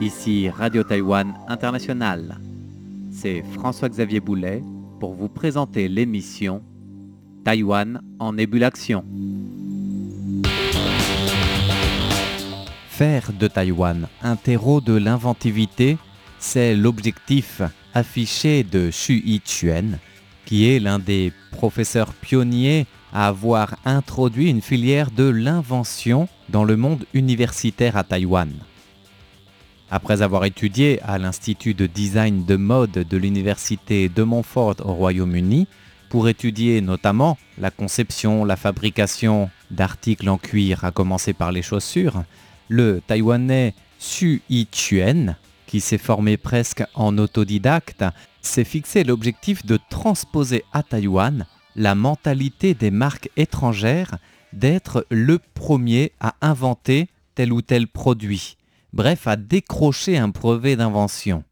Ici Radio Taïwan International. C'est François-Xavier Boulet pour vous présenter l'émission Taïwan en ébullition. Faire de Taïwan un terreau de l'inventivité, c'est l'objectif affiché de Xu Yichuan, qui est l'un des professeurs pionniers à avoir introduit une filière de l'invention dans le monde universitaire à Taïwan. Après avoir étudié à l'Institut de design de mode de l'Université de Montfort au Royaume-Uni, pour étudier notamment la conception, la fabrication d'articles en cuir, à commencer par les chaussures, le Taïwanais Xu Yichuan, qui s'est formé presque en autodidacte, s'est fixé l'objectif de transposer à Taïwan la mentalité des marques étrangères d'être le premier à inventer tel ou tel produit, bref à décrocher un brevet d'invention.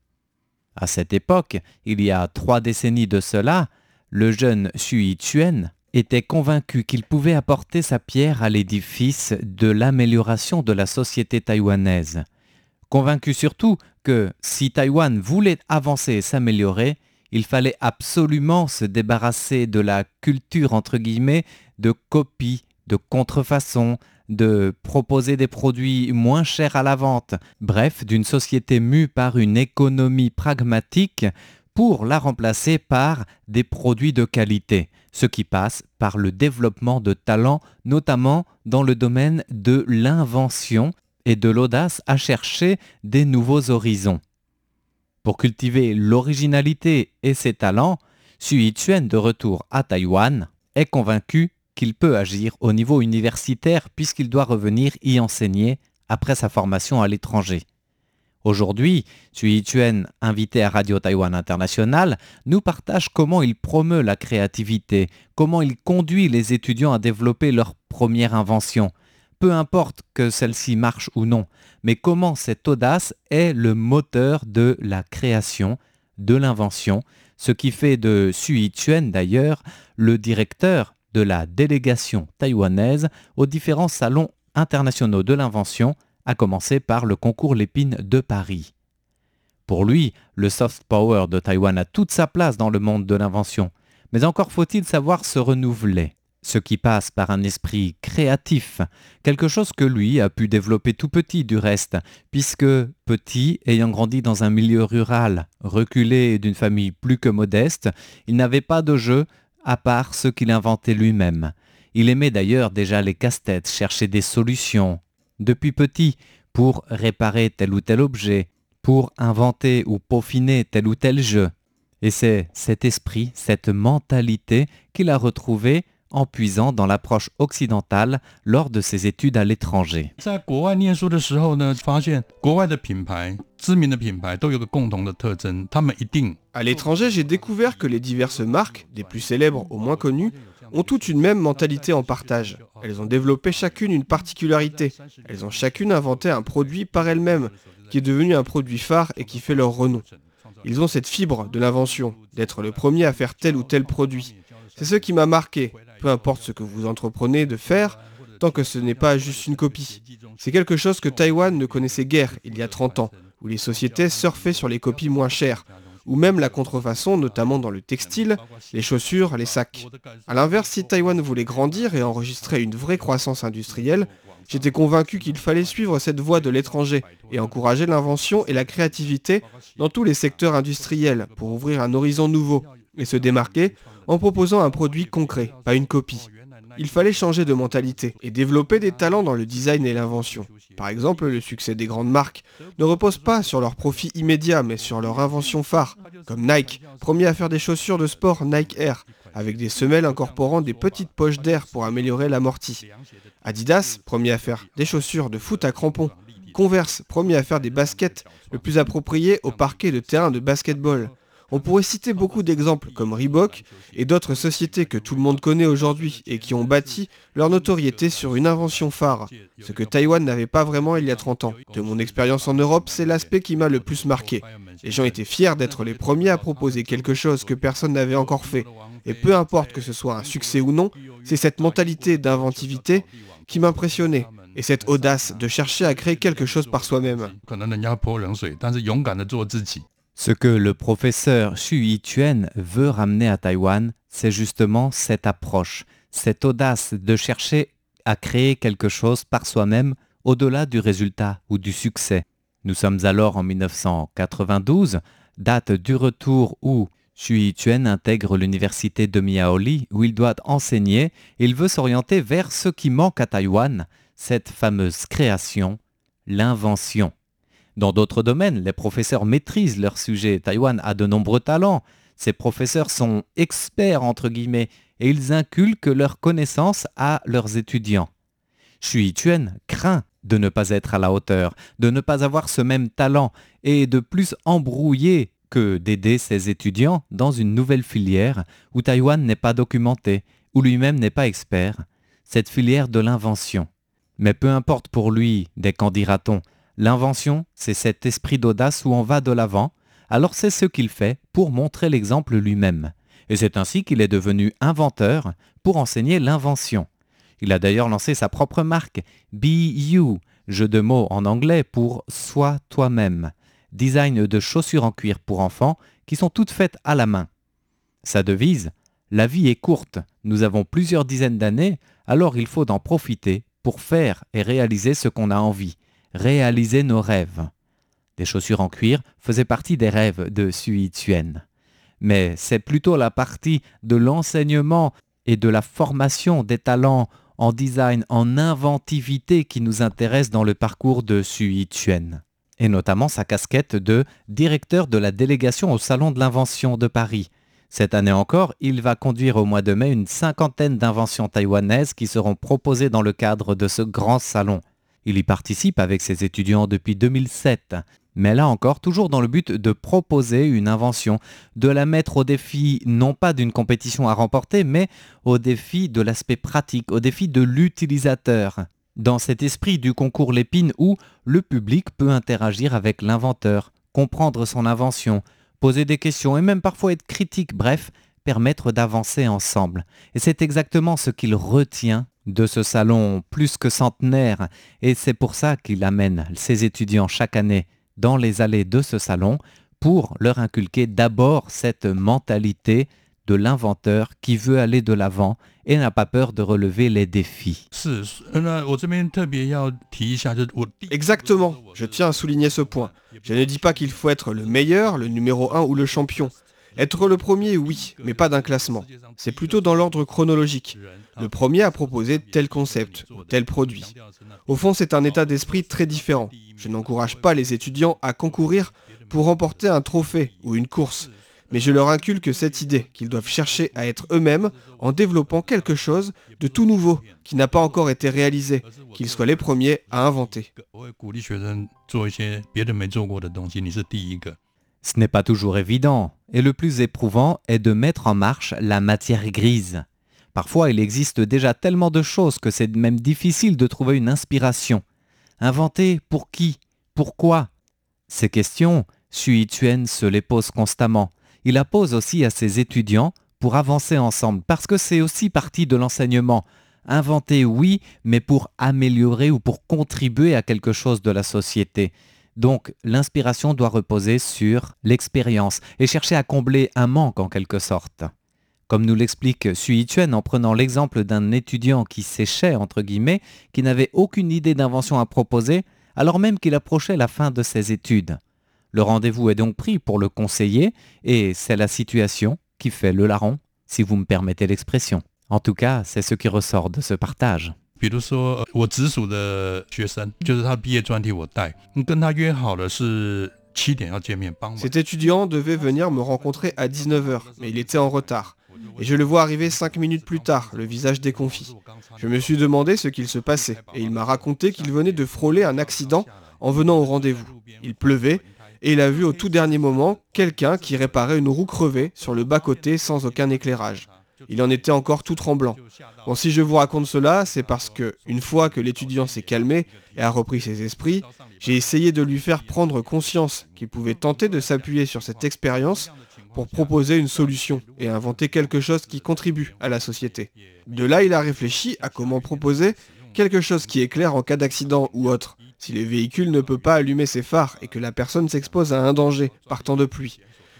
À cette époque, il y a trois décennies de cela, le jeune Xu Yichuan était convaincu qu'il pouvait apporter sa pierre à l'édifice de l'amélioration de la société taïwanaise. Convaincu surtout que si Taïwan voulait avancer et s'améliorer, il fallait absolument se débarrasser de la culture entre guillemets de copie, de contrefaçon, de proposer des produits moins chers à la vente, bref, d'une société mue par une économie pragmatique pour la remplacer par des produits de qualité, ce qui passe par le développement de talents, notamment dans le domaine de l'invention et de l'audace à chercher des nouveaux horizons. Pour cultiver l'originalité et ses talents, Xu Yichuan, de retour à Taïwan, est convaincu qu'il peut agir au niveau universitaire puisqu'il doit revenir y enseigner après sa formation à l'étranger. Aujourd'hui, Xu Chuen, invité à Radio Taïwan International, nous partage comment il promeut la créativité, comment il conduit les étudiants à développer leur première invention. Peu importe que celle-ci marche ou non, mais comment cette audace est le moteur de la création, de l'invention, ce qui fait de Xu Chuen d'ailleurs le directeur de la délégation taïwanaise aux différents salons internationaux de l'invention à commencer par le concours Lépine de Paris. Pour lui, le soft power de Taïwan a toute sa place dans le monde de l'invention, mais encore faut-il savoir se renouveler, ce qui passe par un esprit créatif, quelque chose que lui a pu développer tout petit du reste, puisque petit, ayant grandi dans un milieu rural, reculé d'une famille plus que modeste, il n'avait pas de jeu à part ce qu'il inventait lui-même. Il aimait d'ailleurs déjà les casse-têtes, chercher des solutions, depuis petit pour réparer tel ou tel objet, pour inventer ou peaufiner tel ou tel jeu. Et c'est cet esprit, cette mentalité qu'il a retrouvé en puisant dans l'approche occidentale lors de ses études à l'étranger. À l'étranger, j'ai découvert que les diverses marques, des plus célèbres aux moins connues, ont toutes une même mentalité en partage. Elles ont développé chacune une particularité. Elles ont chacune inventé un produit par elles-mêmes, qui est devenu un produit phare et qui fait leur renom. Ils ont cette fibre de l'invention, d'être le premier à faire tel ou tel produit. C'est ce qui m'a marqué, peu importe ce que vous entreprenez de faire, tant que ce n'est pas juste une copie. C'est quelque chose que Taïwan ne connaissait guère il y a 30 ans, où les sociétés surfaient sur les copies moins chères, ou même la contrefaçon, notamment dans le textile, les chaussures, les sacs. A l'inverse, si Taïwan voulait grandir et enregistrer une vraie croissance industrielle, j'étais convaincu qu'il fallait suivre cette voie de l'étranger et encourager l'invention et la créativité dans tous les secteurs industriels pour ouvrir un horizon nouveau et se démarquer en proposant un produit concret, pas une copie. Il fallait changer de mentalité et développer des talents dans le design et l'invention. Par exemple, le succès des grandes marques ne repose pas sur leur profit immédiat, mais sur leur invention phare, comme Nike, premier à faire des chaussures de sport Nike Air, avec des semelles incorporant des petites poches d'air pour améliorer l'amorti. Adidas, premier à faire des chaussures de foot à crampons. Converse, premier à faire des baskets le plus approprié au parquet de terrain de basketball. On pourrait citer beaucoup d'exemples comme Reebok et d'autres sociétés que tout le monde connaît aujourd'hui et qui ont bâti leur notoriété sur une invention phare, ce que Taïwan n'avait pas vraiment il y a 30 ans. De mon expérience en Europe, c'est l'aspect qui m'a le plus marqué. Les gens étaient fiers d'être les premiers à proposer quelque chose que personne n'avait encore fait. Et peu importe que ce soit un succès ou non, c'est cette mentalité d'inventivité qui m'impressionnait et cette audace de chercher à créer quelque chose par soi-même. Ce que le professeur Xu Yituen veut ramener à Taïwan, c'est justement cette approche, cette audace de chercher à créer quelque chose par soi-même au-delà du résultat ou du succès. Nous sommes alors en 1992, date du retour où Xu Yituen intègre l'université de Miaoli où il doit enseigner. Il veut s'orienter vers ce qui manque à Taïwan, cette fameuse création, l'invention. Dans d'autres domaines, les professeurs maîtrisent leur sujet. Taïwan a de nombreux talents. Ces professeurs sont experts, entre guillemets, et ils inculquent leurs connaissances à leurs étudiants. Xu Yituen craint de ne pas être à la hauteur, de ne pas avoir ce même talent et de plus embrouiller que d'aider ses étudiants dans une nouvelle filière où Taïwan n'est pas documenté, où lui-même n'est pas expert, cette filière de l'invention. Mais peu importe pour lui, des qu'en dira-t-on, l'invention, c'est cet esprit d'audace où on va de l'avant, alors c'est ce qu'il fait pour montrer l'exemple lui-même. Et c'est ainsi qu'il est devenu inventeur pour enseigner l'invention. Il a d'ailleurs lancé sa propre marque, Be You, jeu de mots en anglais pour Sois toi-même, design de chaussures en cuir pour enfants qui sont toutes faites à la main. Sa devise La vie est courte, nous avons plusieurs dizaines d'années, alors il faut en profiter pour faire et réaliser ce qu'on a envie, réaliser nos rêves. Des chaussures en cuir faisaient partie des rêves de Sui Tsuen. Mais c'est plutôt la partie de l'enseignement et de la formation des talents en design, en inventivité qui nous intéresse dans le parcours de Sui Chuen, et notamment sa casquette de directeur de la délégation au Salon de l'invention de Paris. Cette année encore, il va conduire au mois de mai une cinquantaine d'inventions taïwanaises qui seront proposées dans le cadre de ce grand salon. Il y participe avec ses étudiants depuis 2007 mais là encore toujours dans le but de proposer une invention, de la mettre au défi non pas d'une compétition à remporter, mais au défi de l'aspect pratique, au défi de l'utilisateur. Dans cet esprit du concours Lépine où le public peut interagir avec l'inventeur, comprendre son invention, poser des questions et même parfois être critique, bref, permettre d'avancer ensemble. Et c'est exactement ce qu'il retient de ce salon plus que centenaire, et c'est pour ça qu'il amène ses étudiants chaque année dans les allées de ce salon pour leur inculquer d'abord cette mentalité de l'inventeur qui veut aller de l'avant et n'a pas peur de relever les défis. Exactement, je tiens à souligner ce point. Je ne dis pas qu'il faut être le meilleur, le numéro 1 ou le champion. Être le premier, oui, mais pas d'un classement. C'est plutôt dans l'ordre chronologique. Le premier a proposé tel concept, tel produit. Au fond, c'est un état d'esprit très différent. Je n'encourage pas les étudiants à concourir pour remporter un trophée ou une course, mais je leur inculque cette idée qu'ils doivent chercher à être eux-mêmes en développant quelque chose de tout nouveau qui n'a pas encore été réalisé, qu'ils soient les premiers à inventer. Ce n'est pas toujours évident, et le plus éprouvant est de mettre en marche la matière grise. Parfois, il existe déjà tellement de choses que c'est même difficile de trouver une inspiration. Inventer pour qui Pourquoi? Ces questions, Sui Tuen se les pose constamment. Il la pose aussi à ses étudiants pour avancer ensemble, parce que c'est aussi partie de l'enseignement. Inventer, oui, mais pour améliorer ou pour contribuer à quelque chose de la société. Donc l'inspiration doit reposer sur l'expérience et chercher à combler un manque en quelque sorte. Comme nous l'explique Sui Chuen en prenant l'exemple d'un étudiant qui séchait, entre guillemets, qui n'avait aucune idée d'invention à proposer, alors même qu'il approchait la fin de ses études. Le rendez-vous est donc pris pour le conseiller, et c'est la situation qui fait le larron, si vous me permettez l'expression. En tout cas, c'est ce qui ressort de ce partage. Cet étudiant devait venir me rencontrer à 19h, mais il était en retard. Et je le vois arriver cinq minutes plus tard, le visage déconfit. Je me suis demandé ce qu'il se passait, et il m'a raconté qu'il venait de frôler un accident en venant au rendez-vous. Il pleuvait, et il a vu au tout dernier moment quelqu'un qui réparait une roue crevée sur le bas-côté sans aucun éclairage. Il en était encore tout tremblant. Bon, si je vous raconte cela, c'est parce que, une fois que l'étudiant s'est calmé et a repris ses esprits, j'ai essayé de lui faire prendre conscience qu'il pouvait tenter de s'appuyer sur cette expérience pour proposer une solution et inventer quelque chose qui contribue à la société. De là, il a réfléchi à comment proposer quelque chose qui éclaire en cas d'accident ou autre, si le véhicule ne peut pas allumer ses phares et que la personne s'expose à un danger par temps de pluie.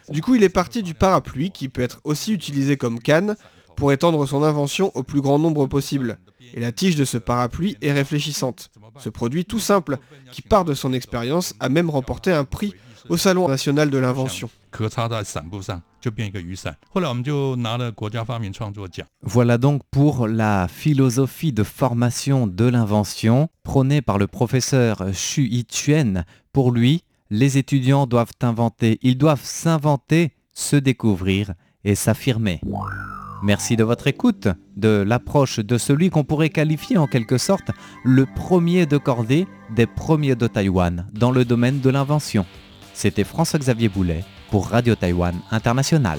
Du coup, il est parti du parapluie qui peut être aussi utilisé comme canne pour étendre son invention au plus grand nombre possible. Et la tige de ce parapluie est réfléchissante. Ce produit tout simple, qui part de son expérience, a même remporté un prix au Salon national de l'invention. Voilà donc pour la philosophie de formation de l'invention prônée par le professeur Xu Yichuan. Pour lui, les étudiants doivent inventer, ils doivent s'inventer, se découvrir et s'affirmer. Merci de votre écoute, de l'approche de celui qu'on pourrait qualifier en quelque sorte le premier de cordée des premiers de Taïwan dans le domaine de l'invention. C'était François-Xavier Boulet pour Radio Taïwan International.